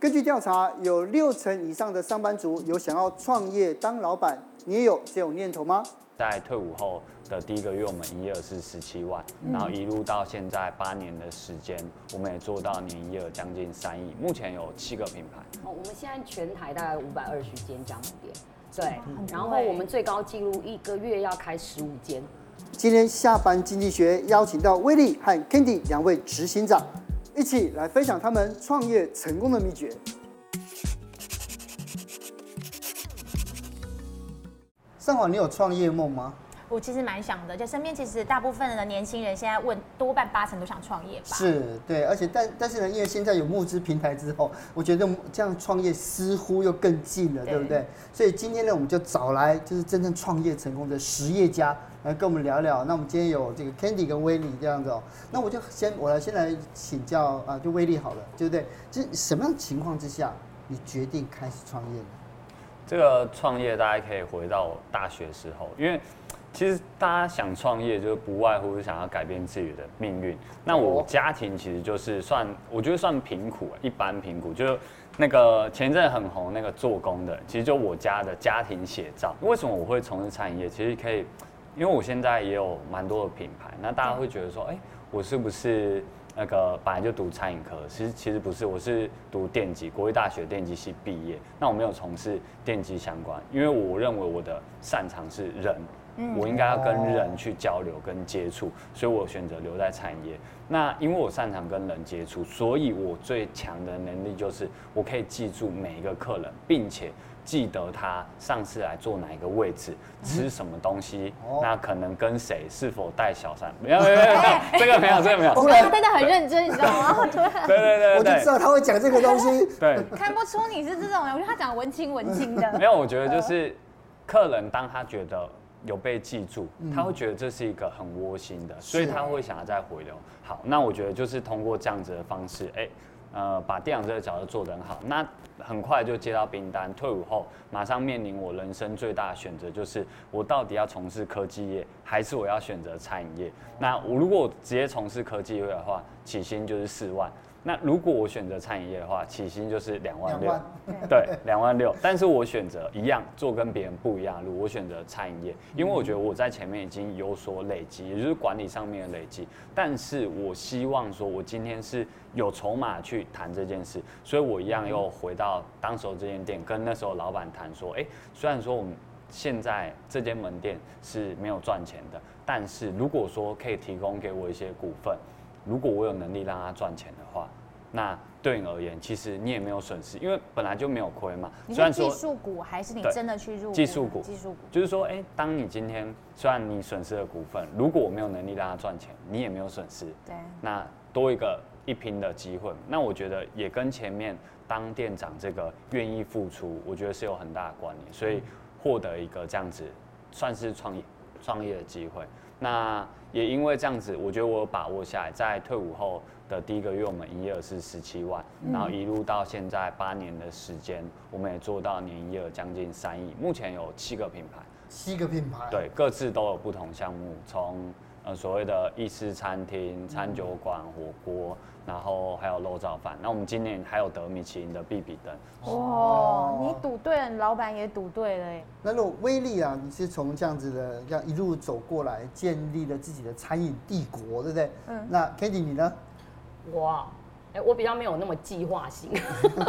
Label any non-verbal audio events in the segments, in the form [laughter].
根据调查，有六成以上的上班族有想要创业当老板，你也有这种念头吗？在退伍后的第一个月，我们营业额是十七万，然后一路到现在八年的时间，我们也做到年营业额将近三亿，目前有七个品牌。哦，我们现在全台大概五百二十间加盟店，对，然后我们最高纪录一个月要开十五间。今天下班经济学邀请到威利和 Candy 两位执行长。一起来分享他们创业成功的秘诀。上华，你有创业梦吗？我其实蛮想的，就身边其实大部分的年轻人现在问，多半八成都想创业吧。是，对，而且但但是呢，因为现在有募资平台之后，我觉得这样创业似乎又更近了，对，对不对？所以今天呢，我们就找来就是真正创业成功的实业家。来跟我们聊聊。那我们今天有这个 Candy 跟威利这样子哦。那我就先我来先来请教啊，就威利好了，对不对？这什么样情况之下，你决定开始创业呢？这个创业大家可以回到大学时候，因为其实大家想创业，就是不外乎是想要改变自己的命运。那我家庭其实就是算，我觉得算贫苦，一般贫苦，就是那个前阵很红那个做工的，其实就我家的家庭写照。为什么我会从事餐饮业？其实可以。因为我现在也有蛮多的品牌，那大家会觉得说，哎，我是不是那个本来就读餐饮科？其实其实不是，我是读电机，国立大学电机系毕业。那我没有从事电机相关，因为我认为我的擅长是人，我应该要跟人去交流跟接触，所以我选择留在餐饮业。那因为我擅长跟人接触，所以我最强的能力就是我可以记住每一个客人，并且。记得他上次来坐哪一个位置，吃什么东西，那可能跟谁，是否带小三？没有没有 [laughs] 没有，这个没有这个没有。他真的很认真，你知道吗？[laughs] 对对对，我就知道他会讲这个东西。[laughs] 对，看不出你是这种人，我觉得他讲文青文青的。没有，我觉得就是客人当他觉得有被记住，他会觉得这是一个很窝心的，所以他会想要再回流。好，那我觉得就是通过这样子的方式，哎。呃，把店长这个角色做得很好，那很快就接到兵单。退伍后，马上面临我人生最大的选择，就是我到底要从事科技业，还是我要选择餐饮业？那我如果我直接从事科技业的话，起薪就是四万。那如果我选择餐饮业的话，起薪就是两万六，对，两万六。但是我选择一样做跟别人不一样的路，我选择餐饮业，因为我觉得我在前面已经有所累积，也就是管理上面的累积。但是我希望说，我今天是有筹码去谈这件事，所以我一样又回到当时候这间店，跟那时候老板谈说，哎，虽然说我们现在这间门店是没有赚钱的，但是如果说可以提供给我一些股份。如果我有能力让他赚钱的话，那对你而言，其实你也没有损失，因为本来就没有亏嘛。你是技术股还是你真的去入股？技术股，技术股。就是说，哎，当你今天虽然你损失了股份，如果我没有能力让他赚钱，你也没有损失。对。那多一个一拼的机会，那我觉得也跟前面当店长这个愿意付出，我觉得是有很大的关联，所以获得一个这样子算是创业创业的机会。那也因为这样子，我觉得我有把握下来，在退伍后的第一个月，我们营业额是十七万，然后一路到现在八年的时间，我们也做到年营业额将近三亿，目前有七个品牌，七个品牌，对，各自都有不同项目，从。呃，所谓的意式餐厅、餐酒馆、火锅，然后还有肉燥饭。那我们今年还有得米其林的必比登。哦，你赌对了，老板也赌对了哎。那如果威力啊，你是从这样子的，这样一路走过来，建立了自己的餐饮帝国，对不对？嗯。那 Kandy 你呢？哇，哎，我比较没有那么计划性，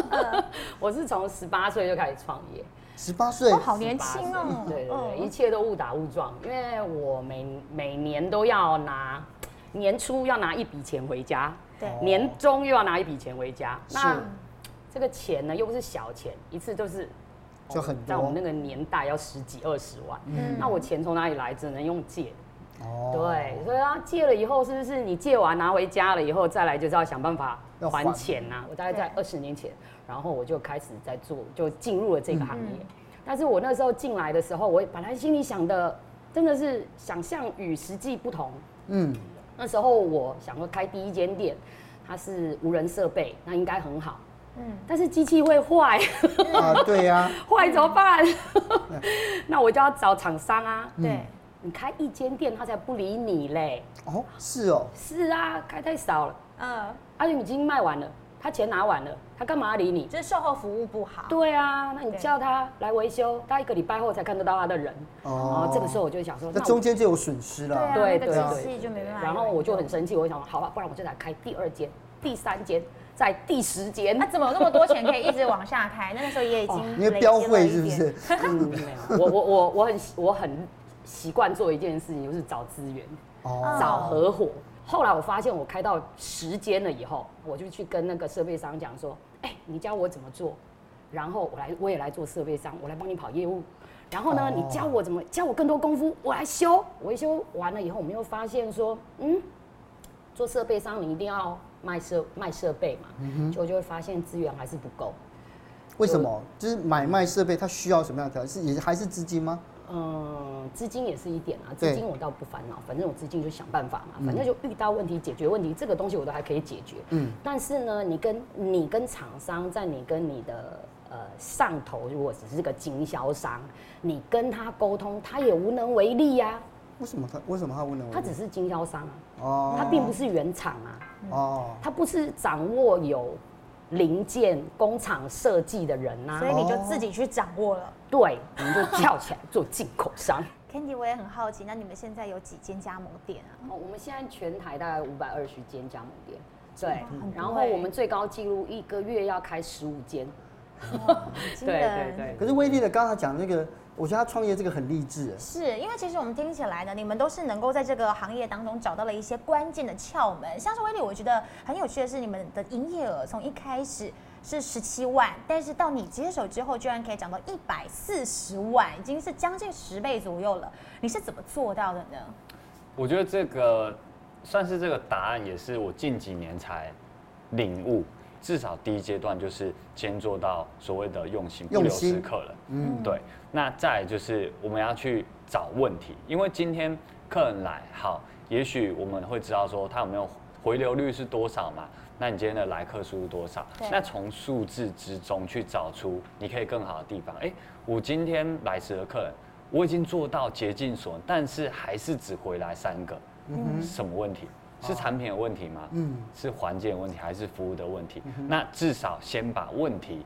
[laughs] 我是从十八岁就开始创业。十八岁，好年轻哦！对对对，一切都误打误撞，因为我每每年都要拿年初要拿一笔钱回家，对，年终又要拿一笔钱回家。那这个钱呢，又不是小钱，一次就是就很在我们那个年代要十几二十万。嗯，那我钱从哪里来？只能用借。哦，对，所以啊，借了以后，是不是你借完拿回家了以后，再来就是要想办法还钱呐？我大概在二十年前。然后我就开始在做，就进入了这个行业。嗯、但是我那时候进来的时候，我本来心里想的真的是想象与实际不同。嗯，那时候我想说开第一间店，它是无人设备，那应该很好。嗯，但是机器会坏。啊，对呀、啊。[laughs] 坏怎么办？[laughs] 那我就要找厂商啊。对、嗯，你开一间店，他才不理你嘞。哦，是哦。是啊，开太少了。嗯，而且已经卖完了。他钱拿完了，他干嘛理你？这售后服务不好。对啊，那你叫他来维修，他一个礼拜后才看得到他的人。哦。这个时候我就想说，那中间就有损失了。对对对。然后我就很生气，我想说，好吧，不然我就来开第二间、第三间，在第十间。那怎么有那么多钱可以一直往下开？那个时候也已经因为标会是不是？[laughs] 嗯，没有。我我我我很我很习惯做一件事情，就是找资源，哦找合伙。后来我发现我开到时间了以后，我就去跟那个设备商讲说：“哎，你教我怎么做，然后我来我也来做设备商，我来帮你跑业务。然后呢，你教我怎么教我更多功夫，我来修。维修完了以后，我们又发现说，嗯，做设备商你一定要卖设卖设备嘛，结果就会发现资源还是不够。为什么？就是买卖设备它需要什么样的条件？是也还是资金吗？”嗯，资金也是一点啊，资金我倒不烦恼，反正我资金就想办法嘛，反正就遇到问题解决问题，这个东西我都还可以解决。嗯，但是呢，你跟你跟厂商，在你跟你的呃上头，如果只是个经销商，你跟他沟通，他也无能为力呀。为什么他为什么他无能为力？他只是经销商啊，哦，他并不是原厂啊，哦，他不是掌握有。零件工厂设计的人呐、啊，所以你就自己去掌握了。对，我们就跳起来做进口商。[laughs] Candy，我也很好奇，那你们现在有几间加盟店啊？哦，我们现在全台大概五百二十间加盟店。对，然后我们最高纪录一个月要开十五间。[laughs] 对对对。可是威力的刚才讲那个。我觉得他创业这个很励志，是因为其实我们听起来呢，你们都是能够在这个行业当中找到了一些关键的窍门。像是威力，我觉得很有趣的是，你们的营业额从一开始是十七万，但是到你接手之后，居然可以涨到一百四十万，已经是将近十倍左右了。你是怎么做到的呢？我觉得这个算是这个答案，也是我近几年才领悟。至少第一阶段就是先做到所谓的用心不留失客了，嗯，对。那再就是我们要去找问题，因为今天客人来好，也许我们会知道说他有没有回流率是多少嘛？那你今天的来客数是多少？那从数字之中去找出你可以更好的地方。哎、欸，我今天来时的客人，我已经做到竭尽所能，但是还是只回来三个，嗯，什么问题？是产品有问题吗？嗯，是环境有问题还是服务的问题？嗯、那至少先把问题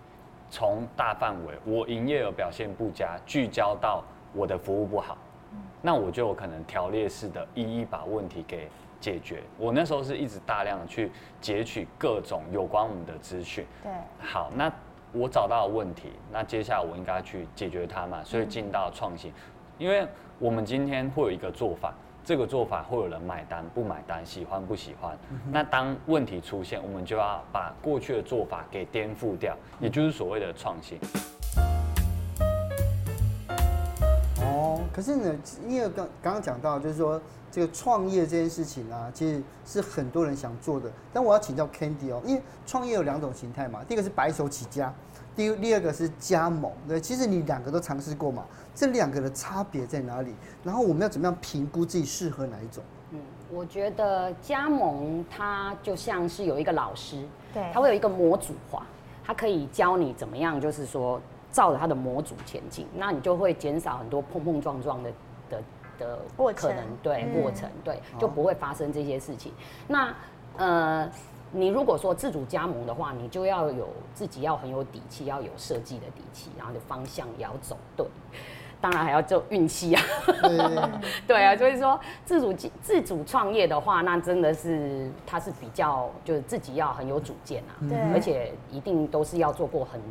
从大范围，我营业额表现不佳，聚焦到我的服务不好，嗯、那我就有可能条列式的一一把问题给解决。我那时候是一直大量的去截取各种有关我们的资讯。对，好，那我找到了问题，那接下来我应该去解决它嘛？所以进到创新，嗯、因为我们今天会有一个做法。这个做法会有人买单不买单，喜欢不喜欢？嗯、那当问题出现，我们就要把过去的做法给颠覆掉，也就是所谓的创新。哦，可是呢，因为刚刚刚讲到，就是说这个创业这件事情啊，其实是很多人想做的。但我要请教 Candy 哦，因为创业有两种形态嘛，第一个是白手起家。第第二个是加盟，对，其实你两个都尝试过嘛？这两个的差别在哪里？然后我们要怎么样评估自己适合哪一种？嗯，我觉得加盟它就像是有一个老师，对，他会有一个模组化，他可以教你怎么样，就是说照着他的模组前进，那你就会减少很多碰碰撞撞的的的可能，对，过程，对，就不会发生这些事情。那呃。你如果说自主加盟的话，你就要有自己要很有底气，要有设计的底气，然后的方向也要走对，当然还要做运气啊。对，[laughs] 啊，所以说自主自主创业的话，那真的是他是比较就是自己要很有主见啊，对，而且一定都是要做过很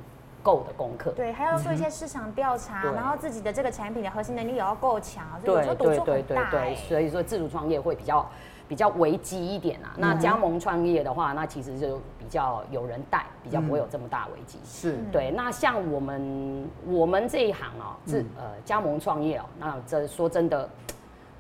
够的功课，对，还要做一些市场调查，嗯、然后自己的这个产品的核心能力也要够强，对，对对对对对，所以说自主创业会比较。比较危机一点啊，那加盟创业的话，那其实就比较有人带，比较不会有这么大危机。是对。那像我们我们这一行哦，是呃加盟创业哦，那这说真的，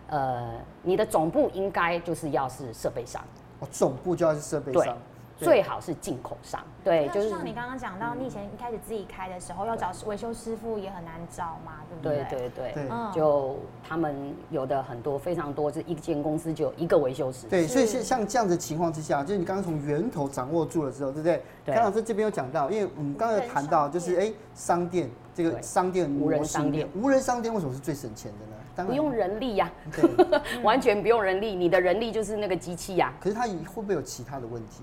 呃，你的总部应该就是要是设备商，哦，总部就要是设备商。最好是进口商，对，就是像你刚刚讲到，你以前一开始自己开的时候，要找维修师傅也很难找嘛，对不对？对对对，就他们有的很多非常多，就一间公司就有一个维修师。对，所以是像这样的情况之下，就是你刚刚从源头掌握住了之后，对不对？康老师这边有讲到，因为我们刚刚有谈到，就是哎，商店这个商店无人商店，无人商店为什么是最省钱的呢？不用人力呀，[laughs] 完全不用人力，你的人力就是那个机器呀。可是它会不会有其他的问题？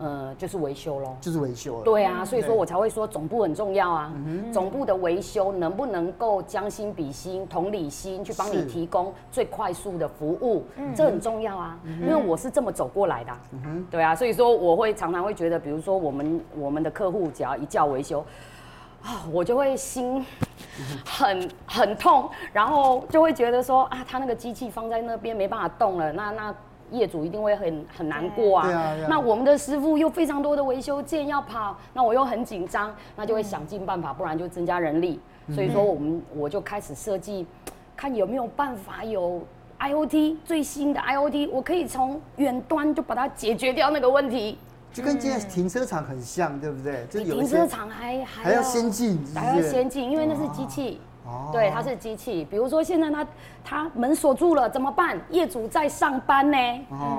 呃，就是维修咯，就是维修了。对啊，所以说我才会说总部很重要啊。总部的维修能不能够将心比心、同理心去帮你提供最快速的服务，这很重要啊。因为我是这么走过来的。对啊，所以说我会常常会觉得，比如说我们我们的客户只要一叫维修，啊，我就会心很很痛，然后就会觉得说啊，他那个机器放在那边没办法动了，那那。业主一定会很很难过啊。对啊。那我们的师傅又非常多的维修件要跑，那我又很紧张，那就会想尽办法，不然就增加人力。所以说我们我就开始设计，看有没有办法有 IoT 最新的 IoT，我可以从远端就把它解决掉那个问题。就跟现在停车场很像，对不对？比停车场还还还要先进，还要先进，因为那是机器。对，它是机器。比如说现在它它门锁住了怎么办？业主在上班呢，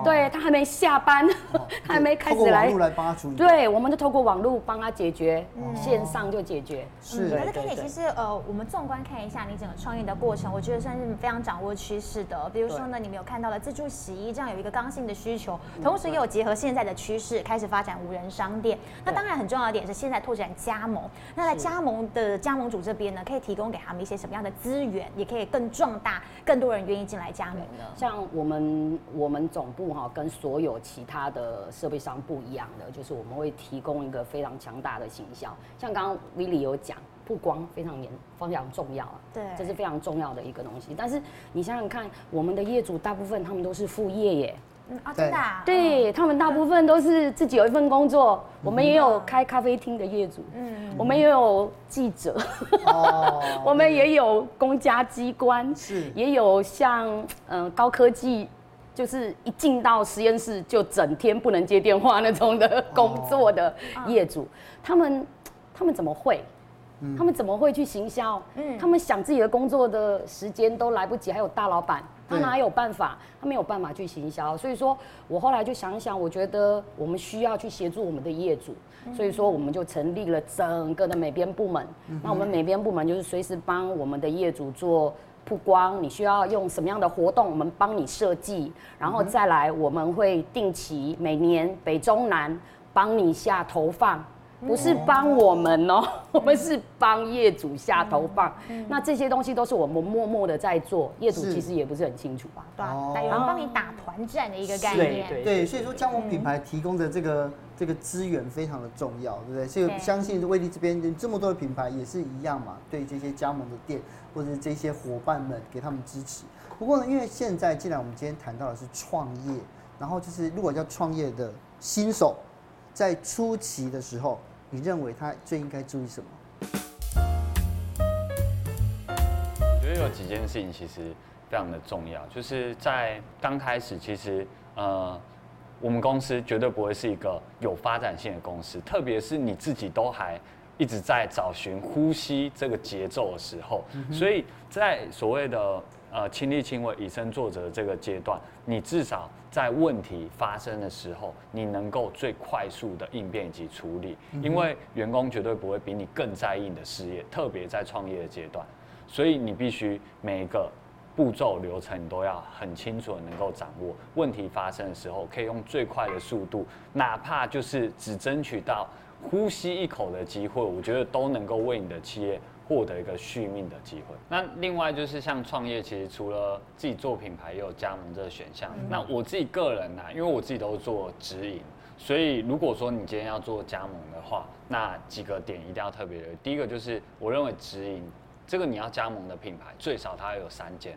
对，他还没下班，[laughs] 他还没开始来。来帮他处理。对，我们就透过网络帮他解决，线上就解决。是。可是 Kitty，其实呃，我们纵观看一下你整个创业的过程，我觉得算是非常掌握趋势的。比如说呢，你们有看到了自助洗衣这样有一个刚性的需求，同时也有结合现在的趋势，开始发展无人商店。那当然很重要的点是现在拓展加盟。那在加盟的加盟主这边呢，可以提供给他们。一些什么样的资源，也可以更壮大，更多人愿意进来加盟的。像我们我们总部哈，跟所有其他的设备商不一样的，就是我们会提供一个非常强大的行销。像刚刚 v i l l y 有讲，曝光非常严，非常重要啊。对，这是非常重要的一个东西。但是你想想看，我们的业主大部分他们都是副业耶。嗯啊，真的，对，他们大部分都是自己有一份工作。我们也有开咖啡厅的业主，嗯，我们也有记者，[laughs] 我们也有公家机关，是，也有像嗯高科技，就是一进到实验室就整天不能接电话那种的工作的业主，他们他们怎么会？他们怎么会去行销？嗯，他们想自己的工作的时间都来不及，还有大老板。他哪有办法？他没有办法去行销，所以说我后来就想一想，我觉得我们需要去协助我们的业主，所以说我们就成立了整个的美编部门。那我们美编部门就是随时帮我们的业主做曝光，你需要用什么样的活动，我们帮你设计，然后再来我们会定期每年北中南帮你下投放。不是帮我们哦，我们是帮业主下投放。那这些东西都是我们默默的在做，业主其实也不是很清楚吧？对，有人帮你打团战的一个概念。对对，所以说加盟品牌提供的这个这个资源非常的重要，对不对？所以相信威力这边这么多的品牌也是一样嘛，对这些加盟的店或者是这些伙伴们给他们支持。不过呢，因为现在既然我们今天谈到的是创业，然后就是如果叫创业的新手，在初期的时候。你认为他最应该注意什么？我觉得有几件事情其实非常的重要，就是在刚开始，其实呃，我们公司绝对不会是一个有发展性的公司，特别是你自己都还一直在找寻呼吸这个节奏的时候，所以在所谓的呃亲力亲为、以身作则这个阶段，你至少。在问题发生的时候，你能够最快速的应变以及处理，因为员工绝对不会比你更在意你的事业，特别在创业的阶段，所以你必须每一个步骤流程你都要很清楚的能够掌握。问题发生的时候，可以用最快的速度，哪怕就是只争取到呼吸一口的机会，我觉得都能够为你的企业。获得一个续命的机会。那另外就是像创业，其实除了自己做品牌，也有加盟这个选项。那我自己个人呢、啊，因为我自己都是做直营，所以如果说你今天要做加盟的话，那几个点一定要特别的。第一个就是我认为直营这个你要加盟的品牌，最少它要有三间。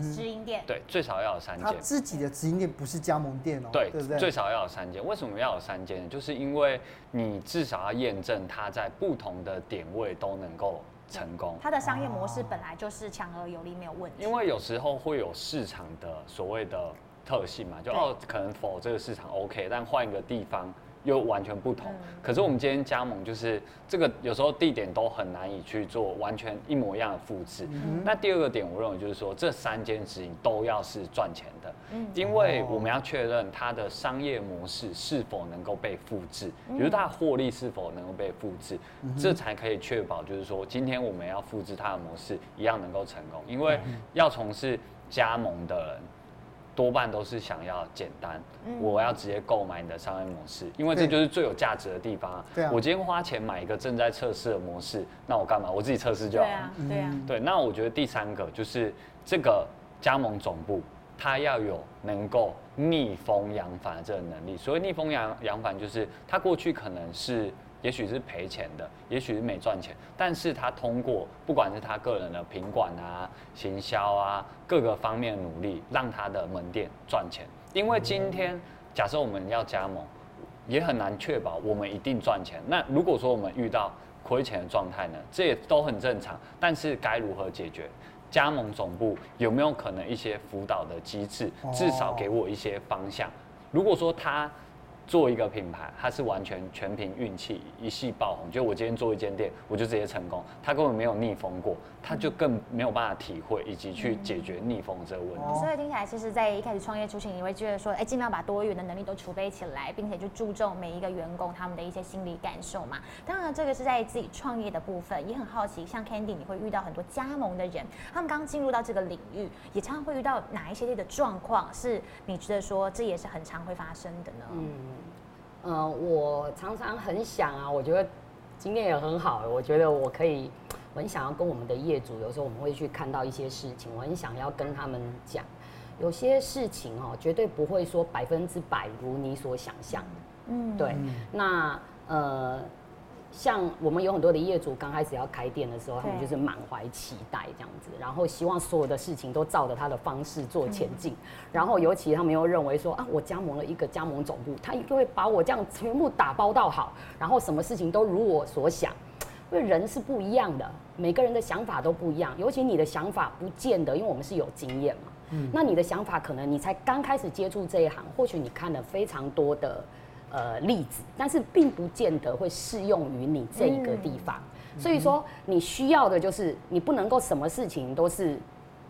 直营店对，最少要有三间。他自己的直营店不是加盟店哦，对，对不对？最少要有三间。为什么要有三间？就是因为你至少要验证它在不同的点位都能够成功。它的商业模式本来就是强而有力，没有问题。因为有时候会有市场的所谓的特性嘛，就哦，可能否这个市场 OK，但换一个地方。又完全不同，可是我们今天加盟就是这个，有时候地点都很难以去做完全一模一样的复制。那第二个点，我认为就是说，这三间直营都要是赚钱的，因为我们要确认它的商业模式是否能够被复制，比如它的获利是否能够被复制，这才可以确保就是说，今天我们要复制它的模式一样能够成功，因为要从事加盟的人。多半都是想要简单，嗯我要直接购买你的商业模式，因为这就是最有价值的地方啊。对啊我今天花钱买一个正在测试的模式，那我干嘛？我自己测试就好了。对啊，对啊，对，那我觉得第三个就是这个加盟总部，它要有能够逆风扬帆的这个能力。所谓逆风扬扬帆，就是它过去可能是，也许是赔钱的，也许是没赚钱，但是他通过不管是他个人的品管啊、行销啊各个方面的努力，让他的门店赚钱。因为今天假设我们要加盟，也很难确保我们一定赚钱。那如果说我们遇到亏钱的状态呢，这也都很正常。但是该如何解决？加盟总部有没有可能一些辅导的机制，至少给我一些方向？如果说他做一个品牌，它是完全全凭运气一系爆红。就我今天做一间店，我就直接成功，他根本没有逆风过，他就更没有办法体会以及去解决逆风这个问题。所以听起来，其实，在一开始创业初期，你会觉得说，哎，尽量把多元的能力都储备起来，并且去注重每一个员工他们的一些心理感受嘛。当然，这个是在自己创业的部分，也很好奇，像 Candy，你会遇到很多加盟的人，他们刚刚进入到这个领域，也常常会遇到哪一些类的状况，是你觉得说这也是很常会发生的呢？嗯，呃，我常常很想啊，我觉得今天也很好，我觉得我可以，我很想要跟我们的业主，有时候我们会去看到一些事情，我很想要跟他们讲，有些事情哦，绝对不会说百分之百如你所想象的，嗯，对，那呃。像我们有很多的业主刚开始要开店的时候，他们就是满怀期待这样子，然后希望所有的事情都照着他的方式做前进。然后尤其他们又认为说啊，我加盟了一个加盟总部，他就会把我这样全部打包到好，然后什么事情都如我所想。因为人是不一样的，每个人的想法都不一样，尤其你的想法不见得，因为我们是有经验嘛。嗯。那你的想法可能你才刚开始接触这一行，或许你看了非常多的。呃，例子，但是并不见得会适用于你这一个地方。嗯、所以说，你需要的就是你不能够什么事情都是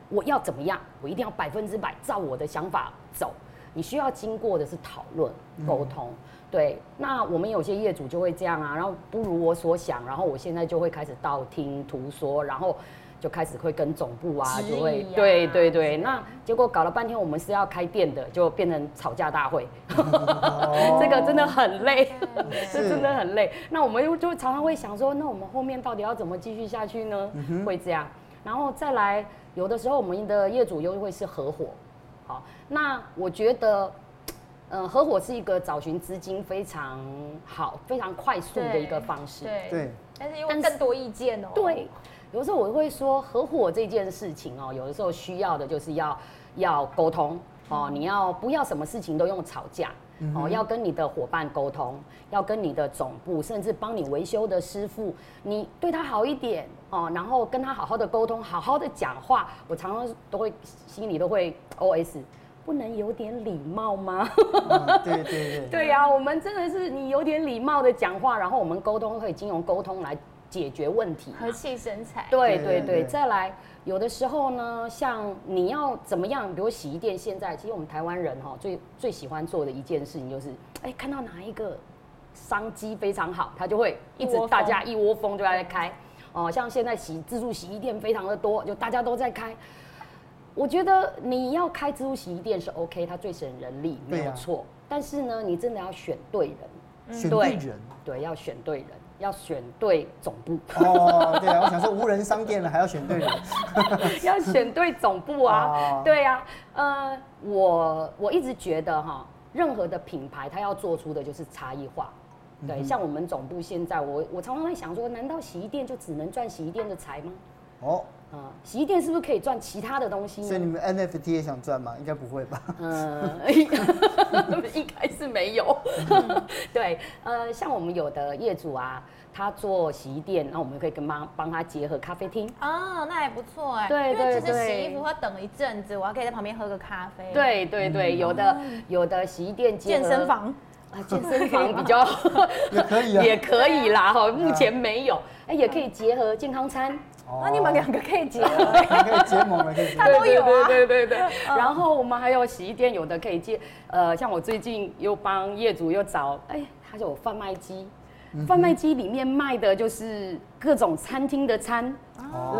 我要怎么样，我一定要百分之百照我的想法走。你需要经过的是讨论、沟通。嗯、对，那我们有些业主就会这样啊，然后不如我所想，然后我现在就会开始道听途说，然后。就开始会跟总部啊，就会对对对，那结果搞了半天，我们是要开店的，就变成吵架大会，[laughs] 这个真的很累，[laughs] 这真的很累。那我们又就常常会想说，那我们后面到底要怎么继续下去呢？会这样，然后再来，有的时候我们的业主又会是合伙，好，那我觉得，呃，合伙是一个找寻资金非常好、非常快速的一个方式，对，对，但是又更多意见哦，对。有的时候我会说，合伙这件事情哦，有的时候需要的就是要要沟通哦，你要不要什么事情都用吵架哦，要跟你的伙伴沟通，要跟你的总部，甚至帮你维修的师傅，你对他好一点哦，然后跟他好好的沟通，好好的讲话。我常常都会心里都会 OS，不能有点礼貌吗？对对对，[laughs] 对呀，我们真的是你有点礼貌的讲话，然后我们沟通可以经由沟通来。解决问题，和气生财。对对对，再来，有的时候呢，像你要怎么样，比如洗衣店，现在其实我们台湾人哈最最喜欢做的一件事情就是，哎，看到哪一个商机非常好，他就会一直大家一窝蜂就在开。哦，像现在洗自助洗衣店非常的多，就大家都在开。我觉得你要开自助洗衣店是 OK，它最省人力，没有错。但是呢，你真的要选对人，选对人，对，要选对人。要选对总部。哦，对啊，我想说无人商店了还要选对人，[laughs] 要选对总部啊，哦、对啊，呃，我我一直觉得哈，任何的品牌它要做出的就是差异化，对，像我们总部现在，我我常常会想说，难道洗衣店就只能赚洗衣店的财吗？哦。啊，洗衣店是不是可以赚其他的东西？所以你们 NFT 也想赚吗？应该不会吧？嗯，[laughs] 应该是没有。[laughs] 对，呃，像我们有的业主啊，他做洗衣店，那我们可以跟帮帮他结合咖啡厅。哦，那还不错哎。对对对。其实洗衣服他等一阵子，我还可以在旁边喝个咖啡。对对对，有的有的洗衣店结合健身房啊，健身房比较 [laughs] 也可以啊，也可以啦哈，目前没有。哎，也可以结合健康餐。那你们两个可以结合，[laughs] 可以结盟了，可以结。他都有啊，对对对对。然后我们还有洗衣店，有的可以接，呃，像我最近又帮业主又找，哎，他就有贩卖机，贩卖机里面卖的就是各种餐厅的餐。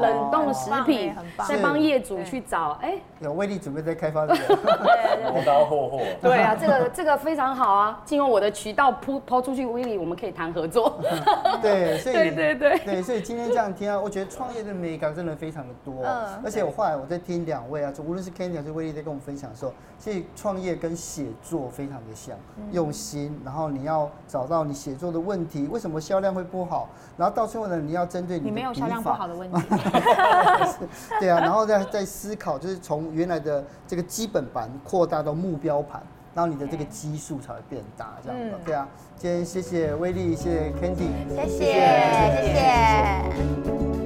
冷冻食品，在帮业主去找，哎，有威力准备在开发这个，货到货货。对啊，这个这个非常好啊，进入我的渠道铺抛出去，威力我们可以谈合作。[laughs] 对，所以 [laughs] 对对对。对，所以今天这样听啊，我觉得创业的美感真的非常的多。嗯，而且我后来我在听两位啊，就无论是 Candy 还是威力在跟我们分享的时候，其实创业跟写作非常的像，用心，然后你要找到你写作的问题，为什么销量会不好，然后到最后呢，你要针对你，你没有销量不好的问题。[laughs] 对啊，然后再再思考，就是从原来的这个基本盘扩大到目标盘，然后你的这个基数才会变大，这样子。对啊，今天谢谢威力，谢谢 Candy，谢谢谢谢。谢谢谢谢